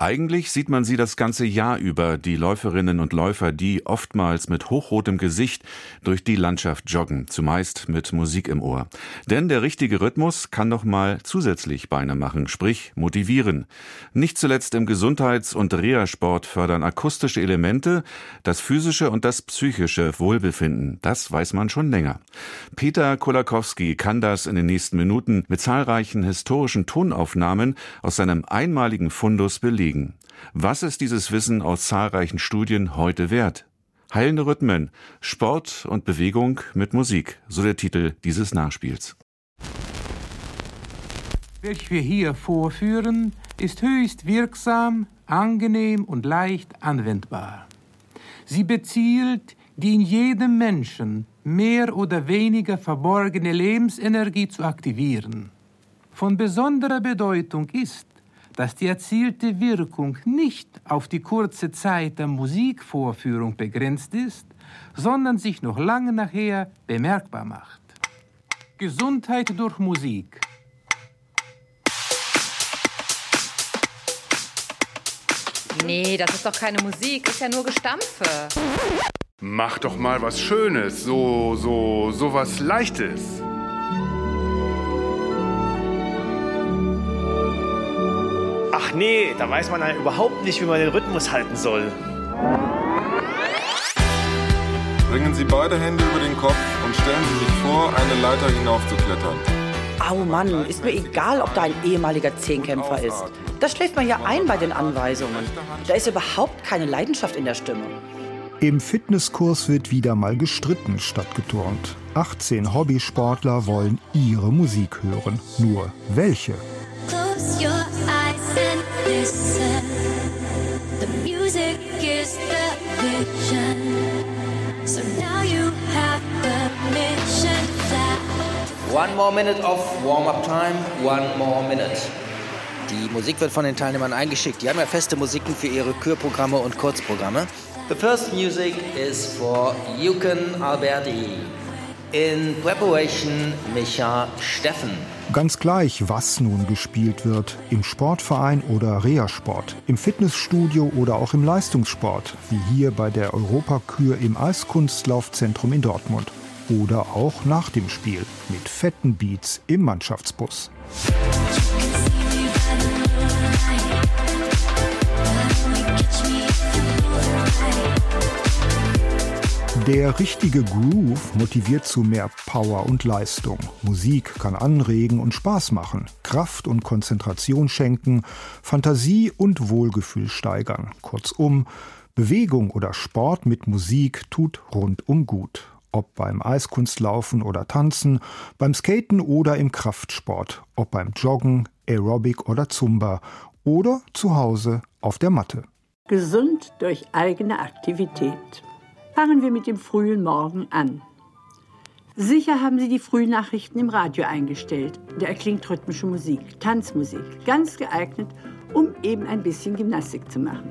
eigentlich sieht man sie das ganze Jahr über, die Läuferinnen und Läufer, die oftmals mit hochrotem Gesicht durch die Landschaft joggen, zumeist mit Musik im Ohr. Denn der richtige Rhythmus kann noch mal zusätzlich Beine machen, sprich motivieren. Nicht zuletzt im Gesundheits- und Reha-Sport fördern akustische Elemente das physische und das psychische Wohlbefinden. Das weiß man schon länger. Peter Kolakowski kann das in den nächsten Minuten mit zahlreichen historischen Tonaufnahmen aus seinem einmaligen Fundus belegen liegen. Was ist dieses Wissen aus zahlreichen Studien heute wert? Heilende Rhythmen, Sport und Bewegung mit Musik, so der Titel dieses Nachspiels. Welche wir hier vorführen, ist höchst wirksam, angenehm und leicht anwendbar. Sie bezielt die in jedem Menschen mehr oder weniger verborgene Lebensenergie zu aktivieren. Von besonderer Bedeutung ist, dass die erzielte Wirkung nicht auf die kurze Zeit der Musikvorführung begrenzt ist, sondern sich noch lange nachher bemerkbar macht. Gesundheit durch Musik. Nee, das ist doch keine Musik, ist ja nur Gestampfe. Mach doch mal was Schönes, so, so, so was Leichtes. Ach nee, da weiß man dann überhaupt nicht, wie man den Rhythmus halten soll. Bringen Sie beide Hände über den Kopf und stellen Sie sich vor, eine Leiter hinaufzuklettern. Au Mann, ist mir egal, ob da ein ehemaliger Zehnkämpfer ist. Das schläft man ja ein bei den Anweisungen. Da ist überhaupt keine Leidenschaft in der Stimme. Im Fitnesskurs wird wieder mal gestritten statt geturnt. 18 Hobbysportler wollen ihre Musik hören. Nur welche? One more minute of warm-up time, one more minute. Die Musik wird von den Teilnehmern eingeschickt. Die haben ja feste Musiken für ihre Kürprogramme und Kurzprogramme. The first music is for Yukon Alberti. In preparation, Micha Steffen. Ganz gleich, was nun gespielt wird, im Sportverein oder Reha-Sport, im Fitnessstudio oder auch im Leistungssport, wie hier bei der Europakür im Eiskunstlaufzentrum in Dortmund. Oder auch nach dem Spiel mit fetten Beats im Mannschaftsbus. Der richtige Groove motiviert zu mehr Power und Leistung. Musik kann anregen und Spaß machen, Kraft und Konzentration schenken, Fantasie und Wohlgefühl steigern. Kurzum, Bewegung oder Sport mit Musik tut rundum gut. Ob beim Eiskunstlaufen oder Tanzen, beim Skaten oder im Kraftsport, ob beim Joggen, Aerobic oder Zumba oder zu Hause auf der Matte. Gesund durch eigene Aktivität. Fangen wir mit dem frühen Morgen an. Sicher haben Sie die Frühnachrichten im Radio eingestellt. Da erklingt rhythmische Musik, Tanzmusik, ganz geeignet, um eben ein bisschen Gymnastik zu machen.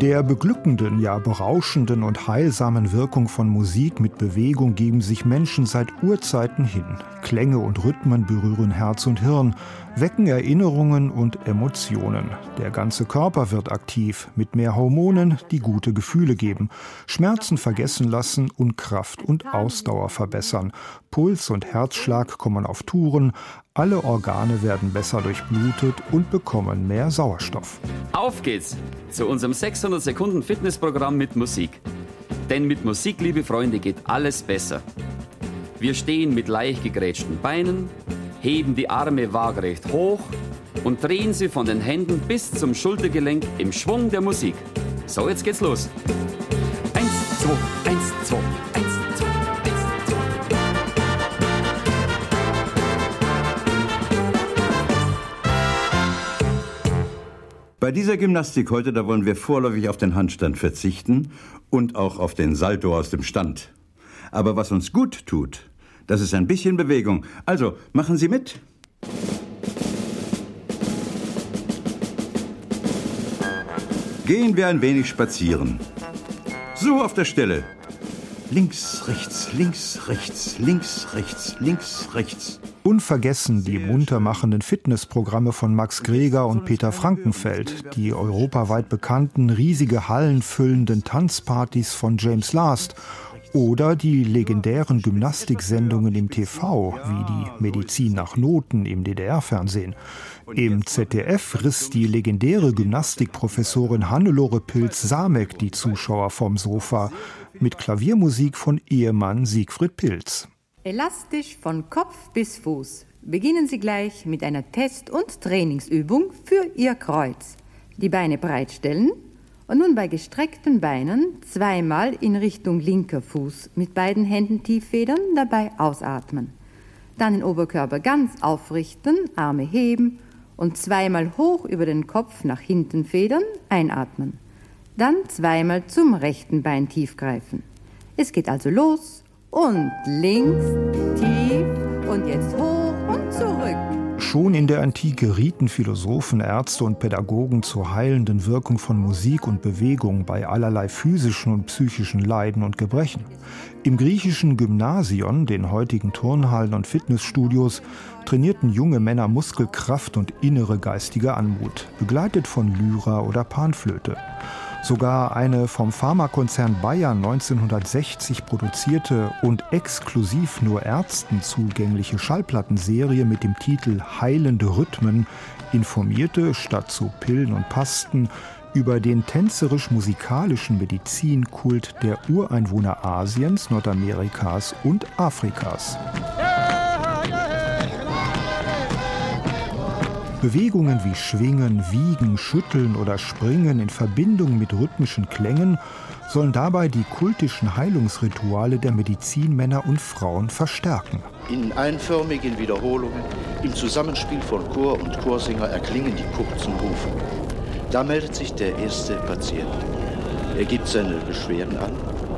Der beglückenden, ja berauschenden und heilsamen Wirkung von Musik mit Bewegung geben sich Menschen seit Urzeiten hin. Klänge und Rhythmen berühren Herz und Hirn, wecken Erinnerungen und Emotionen. Der ganze Körper wird aktiv, mit mehr Hormonen, die gute Gefühle geben, Schmerzen vergessen lassen und Kraft und Ausdauer verbessern. Puls und Herzschlag kommen auf Touren, alle Organe werden besser durchblutet und bekommen mehr Sauerstoff. Auf geht's zu unserem 600 Sekunden Fitnessprogramm mit Musik. Denn mit Musik, liebe Freunde, geht alles besser. Wir stehen mit leicht gegrätschten Beinen, heben die Arme waagerecht hoch und drehen sie von den Händen bis zum Schultergelenk im Schwung der Musik. So, jetzt geht's los. Eins, zwei, Bei dieser Gymnastik heute, da wollen wir vorläufig auf den Handstand verzichten und auch auf den Salto aus dem Stand. Aber was uns gut tut, das ist ein bisschen Bewegung. Also, machen Sie mit. Gehen wir ein wenig spazieren. So auf der Stelle. Links, rechts, links, rechts, links, rechts, links, rechts. Unvergessen die munter machenden Fitnessprogramme von Max Greger und Peter Frankenfeld, die europaweit bekannten riesige Hallen füllenden Tanzpartys von James Last oder die legendären Gymnastiksendungen im TV, wie die Medizin nach Noten im DDR-Fernsehen. Im ZDF riss die legendäre Gymnastikprofessorin Hannelore Pilz-Samek die Zuschauer vom Sofa mit Klaviermusik von Ehemann Siegfried Pilz. Elastisch von Kopf bis Fuß. Beginnen Sie gleich mit einer Test- und Trainingsübung für Ihr Kreuz. Die Beine breit stellen und nun bei gestreckten Beinen zweimal in Richtung linker Fuß mit beiden Händen tief federn, dabei ausatmen. Dann den Oberkörper ganz aufrichten, Arme heben und zweimal hoch über den Kopf nach hinten federn, einatmen. Dann zweimal zum rechten Bein tief greifen. Es geht also los und links, tief und jetzt hoch und zurück. Schon in der Antike rieten Philosophen, Ärzte und Pädagogen zur heilenden Wirkung von Musik und Bewegung bei allerlei physischen und psychischen Leiden und Gebrechen. Im griechischen Gymnasion, den heutigen Turnhallen und Fitnessstudios, trainierten junge Männer Muskelkraft und innere geistige Anmut, begleitet von Lyra oder Panflöte. Sogar eine vom Pharmakonzern Bayer 1960 produzierte und exklusiv nur Ärzten zugängliche Schallplattenserie mit dem Titel Heilende Rhythmen informierte statt zu Pillen und Pasten über den tänzerisch-musikalischen Medizinkult der Ureinwohner Asiens, Nordamerikas und Afrikas. Bewegungen wie Schwingen, Wiegen, Schütteln oder Springen in Verbindung mit rhythmischen Klängen sollen dabei die kultischen Heilungsrituale der Medizinmänner und Frauen verstärken. In einförmigen Wiederholungen, im Zusammenspiel von Chor und Chorsänger erklingen die kurzen Rufe. Da meldet sich der erste Patient. Er gibt seine Beschwerden an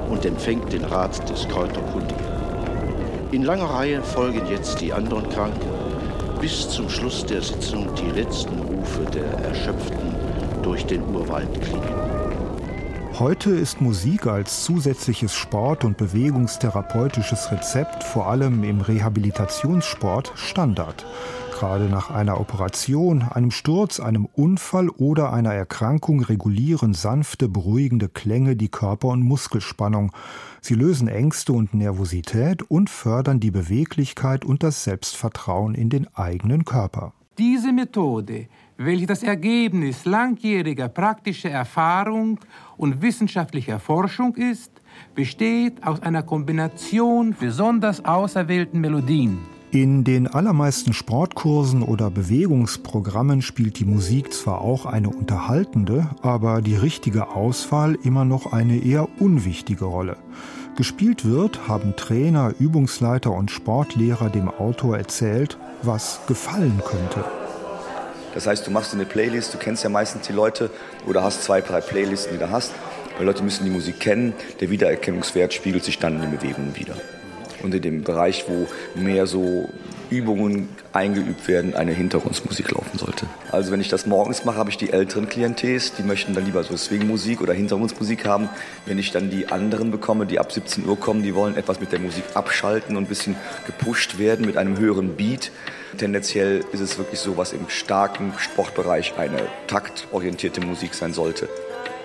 und empfängt den Rat des Kräuterkundigen. In langer Reihe folgen jetzt die anderen Kranken bis zum Schluss der Sitzung die letzten Rufe der Erschöpften durch den Urwald klingen. Heute ist Musik als zusätzliches Sport- und bewegungstherapeutisches Rezept vor allem im Rehabilitationssport Standard. Gerade nach einer Operation, einem Sturz, einem Unfall oder einer Erkrankung regulieren sanfte, beruhigende Klänge die Körper- und Muskelspannung. Sie lösen Ängste und Nervosität und fördern die Beweglichkeit und das Selbstvertrauen in den eigenen Körper. Diese Methode, welche das Ergebnis langjähriger praktischer Erfahrung und wissenschaftlicher Forschung ist, besteht aus einer Kombination besonders auserwählten Melodien. In den allermeisten Sportkursen oder Bewegungsprogrammen spielt die Musik zwar auch eine unterhaltende, aber die richtige Auswahl immer noch eine eher unwichtige Rolle. Gespielt wird, haben Trainer, Übungsleiter und Sportlehrer dem Autor erzählt, was gefallen könnte. Das heißt, du machst eine Playlist, du kennst ja meistens die Leute oder hast zwei, drei Playlisten, die du hast. Weil Leute müssen die Musik kennen, der Wiedererkennungswert spiegelt sich dann in den Bewegungen wieder und in dem Bereich, wo mehr so Übungen eingeübt werden, eine Hintergrundmusik laufen sollte. Also wenn ich das morgens mache, habe ich die älteren Klientels, die möchten dann lieber so Swingmusik oder Hintergrundmusik haben. Wenn ich dann die anderen bekomme, die ab 17 Uhr kommen, die wollen etwas mit der Musik abschalten und ein bisschen gepusht werden mit einem höheren Beat. Tendenziell ist es wirklich so, was im starken Sportbereich eine taktorientierte Musik sein sollte.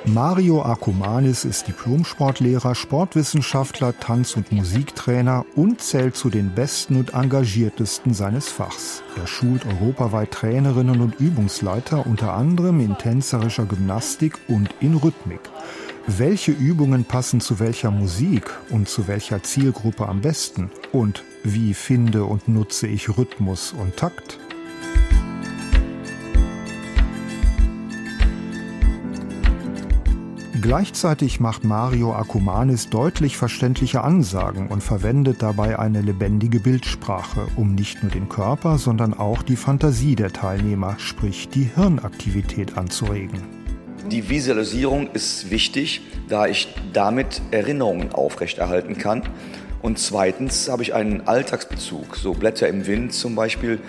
Mario Akumanis ist Diplomsportlehrer, Sportwissenschaftler, Tanz- und Musiktrainer und zählt zu den besten und engagiertesten seines Fachs. Er schult europaweit Trainerinnen und Übungsleiter, unter anderem in tänzerischer Gymnastik und in Rhythmik. Welche Übungen passen zu welcher Musik und zu welcher Zielgruppe am besten? Und wie finde und nutze ich Rhythmus und Takt? Gleichzeitig macht Mario Akumanis deutlich verständliche Ansagen und verwendet dabei eine lebendige Bildsprache, um nicht nur den Körper, sondern auch die Fantasie der Teilnehmer, sprich die Hirnaktivität anzuregen. Die Visualisierung ist wichtig, da ich damit Erinnerungen aufrechterhalten kann. Und zweitens habe ich einen Alltagsbezug. So Blätter im Wind zum Beispiel,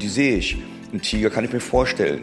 die sehe ich. Ein Tiger kann ich mir vorstellen.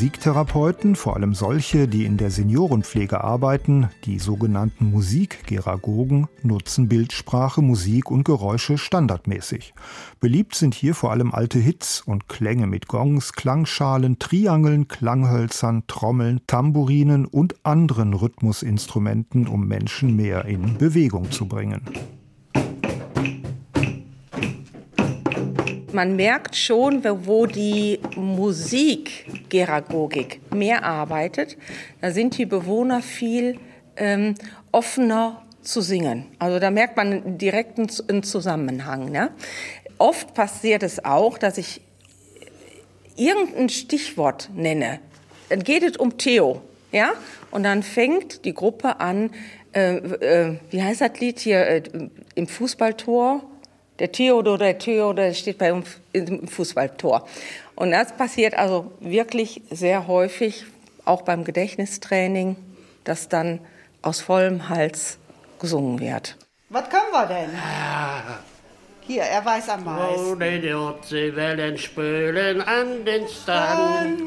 Musiktherapeuten, vor allem solche, die in der Seniorenpflege arbeiten, die sogenannten Musikgeragogen, nutzen Bildsprache, Musik und Geräusche standardmäßig. Beliebt sind hier vor allem alte Hits und Klänge mit Gongs, Klangschalen, Triangeln, Klanghölzern, Trommeln, Tamburinen und anderen Rhythmusinstrumenten, um Menschen mehr in Bewegung zu bringen. Man merkt schon, wo die Musikgeragogik mehr arbeitet. Da sind die Bewohner viel ähm, offener zu singen. Also da merkt man direkt einen Zusammenhang. Ne? Oft passiert es auch, dass ich irgendein Stichwort nenne. Dann geht es um Theo, ja, und dann fängt die Gruppe an. Äh, äh, wie heißt das Lied hier äh, im Fußballtor? Der Theodor, der Theodor steht bei uns im Fußballtor. Und das passiert also wirklich sehr häufig, auch beim Gedächtnistraining, dass dann aus vollem Hals gesungen wird. Was können wir denn? Hier, er weiß am meisten. Wo die Nordseewellen spülen an den Strand,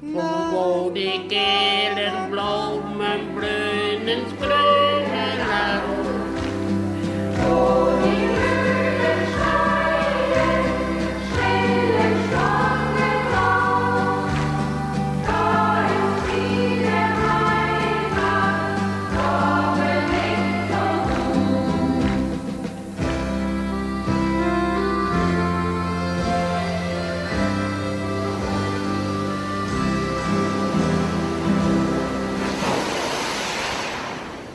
wo, wo die gelben Blumen blühen ins grüne Land.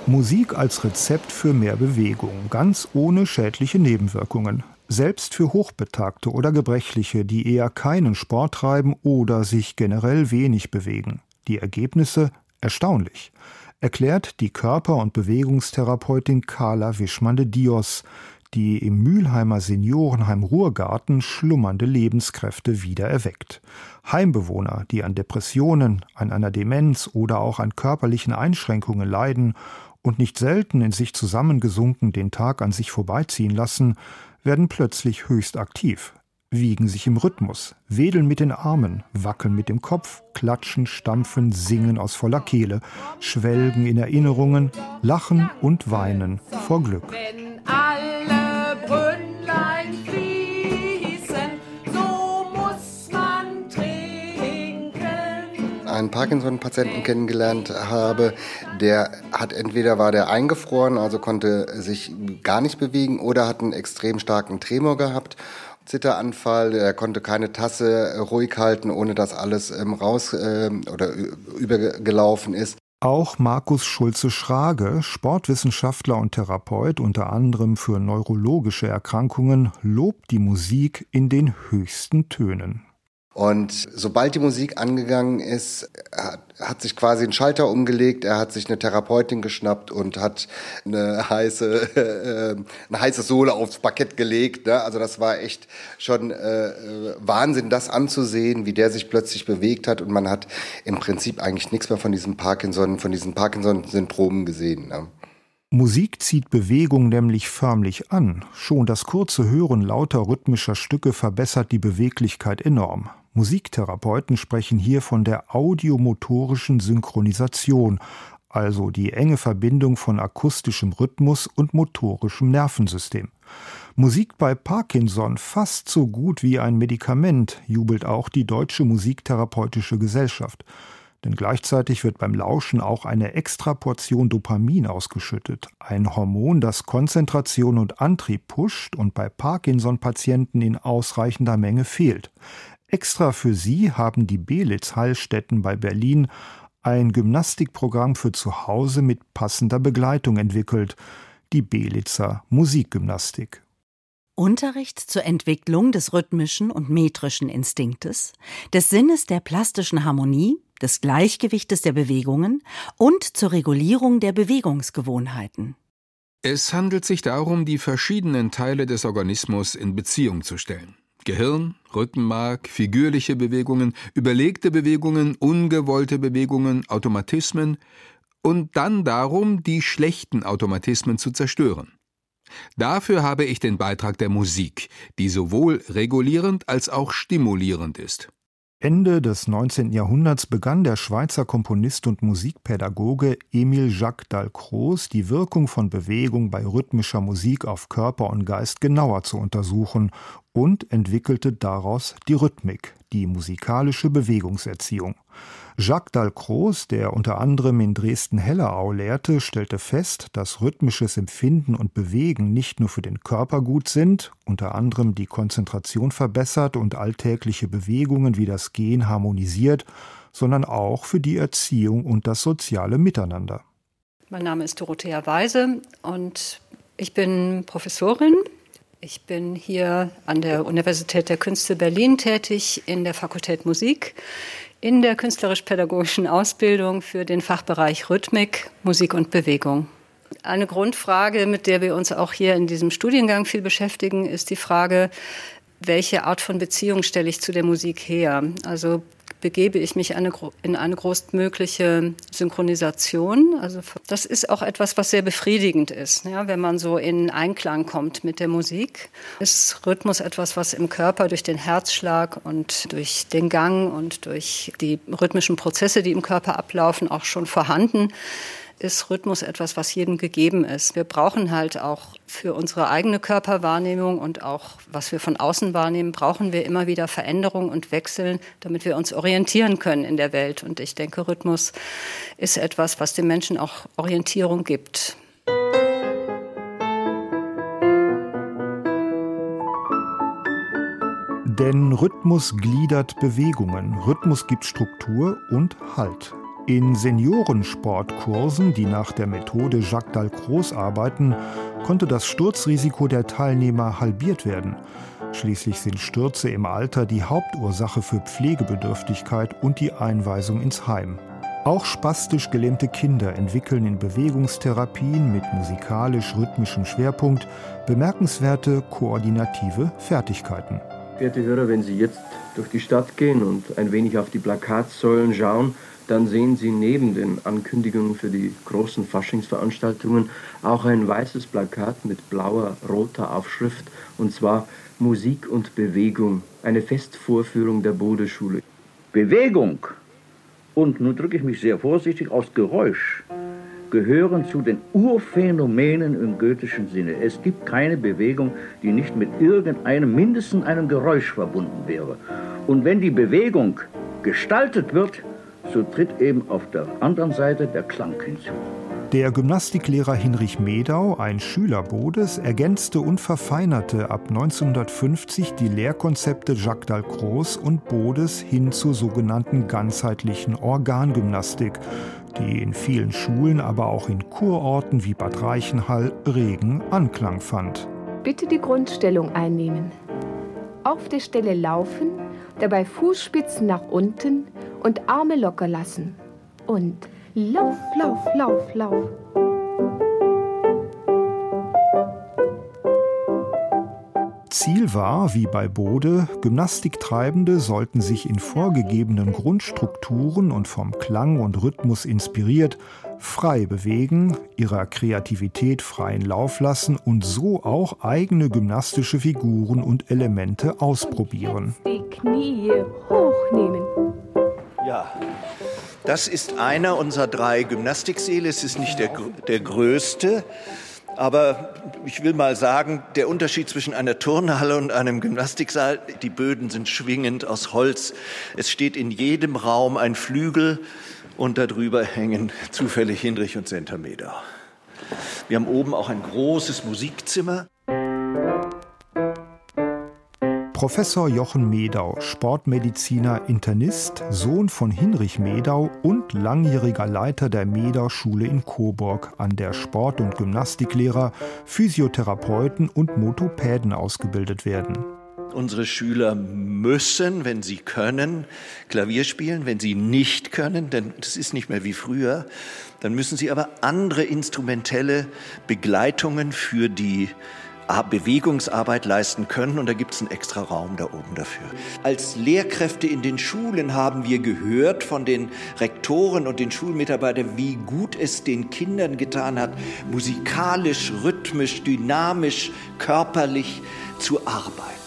Musik als Rezept für mehr Bewegung, ganz ohne schädliche Nebenwirkungen. Selbst für Hochbetagte oder Gebrechliche, die eher keinen Sport treiben oder sich generell wenig bewegen. Die Ergebnisse erstaunlich, erklärt die Körper- und Bewegungstherapeutin Carla Wischmann de Dios, die im Mülheimer Seniorenheim Ruhrgarten schlummernde Lebenskräfte wieder erweckt. Heimbewohner, die an Depressionen, an einer Demenz oder auch an körperlichen Einschränkungen leiden und nicht selten in sich zusammengesunken den Tag an sich vorbeiziehen lassen, werden plötzlich höchst aktiv, wiegen sich im Rhythmus, wedeln mit den Armen, wackeln mit dem Kopf, klatschen, stampfen, singen aus voller Kehle, schwelgen in Erinnerungen, lachen und weinen vor Glück. Einen Parkinson-Patienten kennengelernt habe, der hat entweder war der eingefroren, also konnte sich gar nicht bewegen, oder hat einen extrem starken Tremor gehabt. Zitteranfall, er konnte keine Tasse ruhig halten, ohne dass alles ähm, raus ähm, oder übergelaufen ist. Auch Markus Schulze-Schrage, Sportwissenschaftler und Therapeut unter anderem für neurologische Erkrankungen, lobt die Musik in den höchsten Tönen. Und sobald die Musik angegangen ist, hat, sich quasi ein Schalter umgelegt. Er hat sich eine Therapeutin geschnappt und hat eine heiße, äh, eine heiße Sohle aufs Parkett gelegt. Ne? Also das war echt schon äh, äh, Wahnsinn, das anzusehen, wie der sich plötzlich bewegt hat. Und man hat im Prinzip eigentlich nichts mehr von diesem Parkinson, von diesen Parkinson-Syndromen gesehen. Ne? Musik zieht Bewegung nämlich förmlich an. Schon das kurze Hören lauter rhythmischer Stücke verbessert die Beweglichkeit enorm. Musiktherapeuten sprechen hier von der audiomotorischen Synchronisation, also die enge Verbindung von akustischem Rhythmus und motorischem Nervensystem. Musik bei Parkinson fast so gut wie ein Medikament, jubelt auch die Deutsche Musiktherapeutische Gesellschaft. Denn gleichzeitig wird beim Lauschen auch eine extra Portion Dopamin ausgeschüttet, ein Hormon, das Konzentration und Antrieb pusht und bei Parkinson-Patienten in ausreichender Menge fehlt. Extra für sie haben die Belitz Heilstätten bei Berlin ein Gymnastikprogramm für zu Hause mit passender Begleitung entwickelt, die Belitzer Musikgymnastik. Unterricht zur Entwicklung des rhythmischen und metrischen Instinktes, des Sinnes der plastischen Harmonie, des Gleichgewichtes der Bewegungen und zur Regulierung der Bewegungsgewohnheiten. Es handelt sich darum, die verschiedenen Teile des Organismus in Beziehung zu stellen. Gehirn, Rückenmark, figürliche Bewegungen, überlegte Bewegungen, ungewollte Bewegungen, Automatismen und dann darum, die schlechten Automatismen zu zerstören. Dafür habe ich den Beitrag der Musik, die sowohl regulierend als auch stimulierend ist. Ende des 19. Jahrhunderts begann der Schweizer Komponist und Musikpädagoge Emil Jacques Dalcroze die Wirkung von Bewegung bei rhythmischer Musik auf Körper und Geist genauer zu untersuchen und entwickelte daraus die Rhythmik, die musikalische Bewegungserziehung. Jacques Dalcroze, der unter anderem in Dresden-Hellerau lehrte, stellte fest, dass rhythmisches Empfinden und Bewegen nicht nur für den Körper gut sind, unter anderem die Konzentration verbessert und alltägliche Bewegungen wie das Gehen harmonisiert, sondern auch für die Erziehung und das soziale Miteinander. Mein Name ist Dorothea Weise und ich bin Professorin. Ich bin hier an der Universität der Künste Berlin tätig in der Fakultät Musik in der künstlerisch-pädagogischen Ausbildung für den Fachbereich Rhythmik, Musik und Bewegung. Eine Grundfrage, mit der wir uns auch hier in diesem Studiengang viel beschäftigen, ist die Frage, welche Art von Beziehung stelle ich zu der Musik her? Also begebe ich mich eine, in eine größtmögliche Synchronisation. Also das ist auch etwas, was sehr befriedigend ist, ja, wenn man so in Einklang kommt mit der Musik. Ist Rhythmus etwas, was im Körper durch den Herzschlag und durch den Gang und durch die rhythmischen Prozesse, die im Körper ablaufen, auch schon vorhanden ist Rhythmus etwas, was jedem gegeben ist. Wir brauchen halt auch für unsere eigene Körperwahrnehmung und auch was wir von außen wahrnehmen, brauchen wir immer wieder Veränderungen und Wechseln, damit wir uns orientieren können in der Welt. Und ich denke, Rhythmus ist etwas, was dem Menschen auch Orientierung gibt. Denn Rhythmus gliedert Bewegungen, Rhythmus gibt Struktur und Halt. In Seniorensportkursen, die nach der Methode Jacques Dalcroze arbeiten, konnte das Sturzrisiko der Teilnehmer halbiert werden. Schließlich sind Stürze im Alter die Hauptursache für Pflegebedürftigkeit und die Einweisung ins Heim. Auch spastisch gelähmte Kinder entwickeln in Bewegungstherapien mit musikalisch-rhythmischem Schwerpunkt bemerkenswerte koordinative Fertigkeiten. Verehrte Hörer, wenn Sie jetzt durch die Stadt gehen und ein wenig auf die Plakatsäulen schauen, dann sehen Sie neben den Ankündigungen für die großen Faschingsveranstaltungen auch ein weißes Plakat mit blauer, roter Aufschrift, und zwar Musik und Bewegung, eine Festvorführung der Bodeschule. Bewegung und, nun drücke ich mich sehr vorsichtig, aus Geräusch gehören zu den Urphänomenen im goethischen Sinne. Es gibt keine Bewegung, die nicht mit irgendeinem, mindestens einem Geräusch verbunden wäre. Und wenn die Bewegung gestaltet wird, so tritt eben auf der anderen Seite der Klang hinzu. Der Gymnastiklehrer Hinrich Medau, ein Schüler Bodes, ergänzte und verfeinerte ab 1950 die Lehrkonzepte Jacques Dalcroze und Bodes hin zur sogenannten ganzheitlichen Organgymnastik, die in vielen Schulen, aber auch in Kurorten wie Bad Reichenhall regen Anklang fand. Bitte die Grundstellung einnehmen. Auf der Stelle laufen, dabei Fußspitzen nach unten, und Arme locker lassen. Und lauf, lauf, lauf, lauf. Ziel war, wie bei Bode, Gymnastiktreibende sollten sich in vorgegebenen Grundstrukturen und vom Klang und Rhythmus inspiriert frei bewegen, ihrer Kreativität freien Lauf lassen und so auch eigene gymnastische Figuren und Elemente ausprobieren. Die Knie hochnehmen. Ja, das ist einer unserer drei Gymnastiksäle. Es ist nicht der, der größte, aber ich will mal sagen, der Unterschied zwischen einer Turnhalle und einem Gymnastiksaal, die Böden sind schwingend aus Holz. Es steht in jedem Raum ein Flügel und darüber hängen zufällig Hinrich und Centimeter. Wir haben oben auch ein großes Musikzimmer. Professor Jochen Medau, Sportmediziner, Internist, Sohn von Hinrich Medau und langjähriger Leiter der Medau-Schule in Coburg, an der Sport- und Gymnastiklehrer, Physiotherapeuten und Motopäden ausgebildet werden. Unsere Schüler müssen, wenn sie können, Klavier spielen. Wenn sie nicht können, denn das ist nicht mehr wie früher, dann müssen sie aber andere instrumentelle Begleitungen für die Bewegungsarbeit leisten können und da gibt es einen extra Raum da oben dafür. Als Lehrkräfte in den Schulen haben wir gehört von den Rektoren und den Schulmitarbeitern, wie gut es den Kindern getan hat, musikalisch, rhythmisch, dynamisch, körperlich zu arbeiten.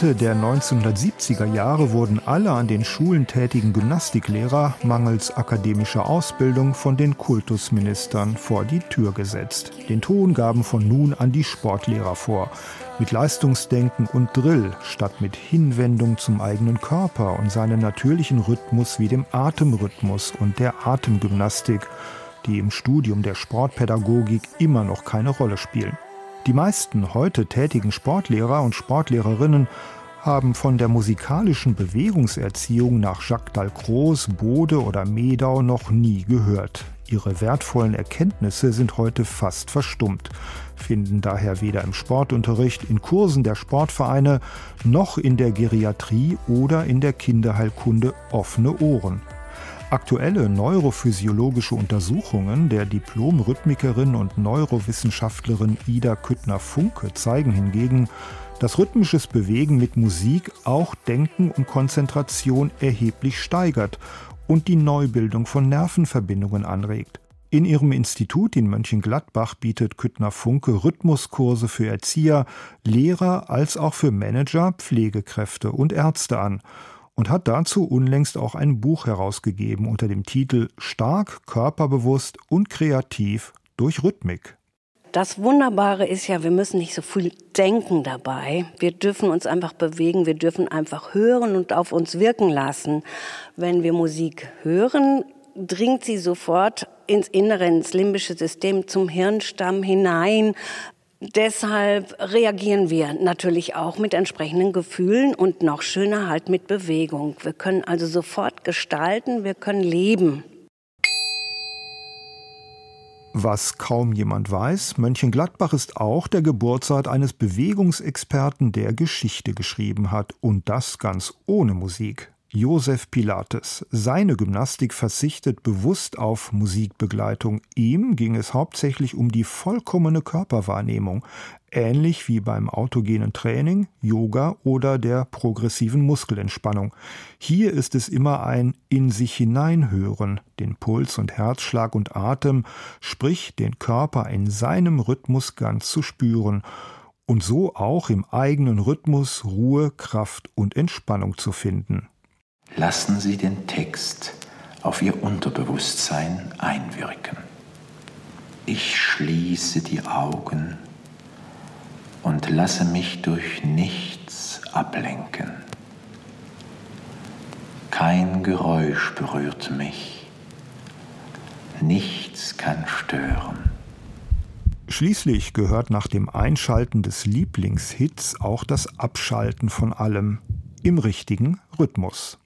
Mitte der 1970er Jahre wurden alle an den Schulen tätigen Gymnastiklehrer mangels akademischer Ausbildung von den Kultusministern vor die Tür gesetzt. Den Ton gaben von nun an die Sportlehrer vor. Mit Leistungsdenken und Drill statt mit Hinwendung zum eigenen Körper und seinen natürlichen Rhythmus wie dem Atemrhythmus und der Atemgymnastik, die im Studium der Sportpädagogik immer noch keine Rolle spielen. Die meisten heute tätigen Sportlehrer und Sportlehrerinnen haben von der musikalischen Bewegungserziehung nach Jacques Dalcroze, Bode oder Medau noch nie gehört. Ihre wertvollen Erkenntnisse sind heute fast verstummt, finden daher weder im Sportunterricht, in Kursen der Sportvereine noch in der Geriatrie oder in der Kinderheilkunde offene Ohren. Aktuelle neurophysiologische Untersuchungen der Diplom-Rhythmikerin und Neurowissenschaftlerin Ida Küttner-Funke zeigen hingegen, dass rhythmisches Bewegen mit Musik auch Denken und Konzentration erheblich steigert und die Neubildung von Nervenverbindungen anregt. In ihrem Institut in Mönchengladbach bietet Küttner Funke Rhythmuskurse für Erzieher, Lehrer als auch für Manager, Pflegekräfte und Ärzte an und hat dazu unlängst auch ein Buch herausgegeben unter dem Titel Stark, körperbewusst und kreativ durch Rhythmik. Das Wunderbare ist ja, wir müssen nicht so viel denken dabei. Wir dürfen uns einfach bewegen, wir dürfen einfach hören und auf uns wirken lassen. Wenn wir Musik hören, dringt sie sofort ins Innere, ins limbische System, zum Hirnstamm hinein. Deshalb reagieren wir natürlich auch mit entsprechenden Gefühlen und noch schöner halt mit Bewegung. Wir können also sofort gestalten, wir können leben. Was kaum jemand weiß, Mönchengladbach ist auch der Geburtsort eines Bewegungsexperten, der Geschichte geschrieben hat, und das ganz ohne Musik. Josef Pilates. Seine Gymnastik verzichtet bewusst auf Musikbegleitung. Ihm ging es hauptsächlich um die vollkommene Körperwahrnehmung, ähnlich wie beim autogenen Training, Yoga oder der progressiven Muskelentspannung. Hier ist es immer ein in sich hineinhören, den Puls und Herzschlag und Atem, sprich den Körper in seinem Rhythmus ganz zu spüren und so auch im eigenen Rhythmus Ruhe, Kraft und Entspannung zu finden. Lassen Sie den Text auf Ihr Unterbewusstsein einwirken. Ich schließe die Augen und lasse mich durch nichts ablenken. Kein Geräusch berührt mich. Nichts kann stören. Schließlich gehört nach dem Einschalten des Lieblingshits auch das Abschalten von allem im richtigen Rhythmus.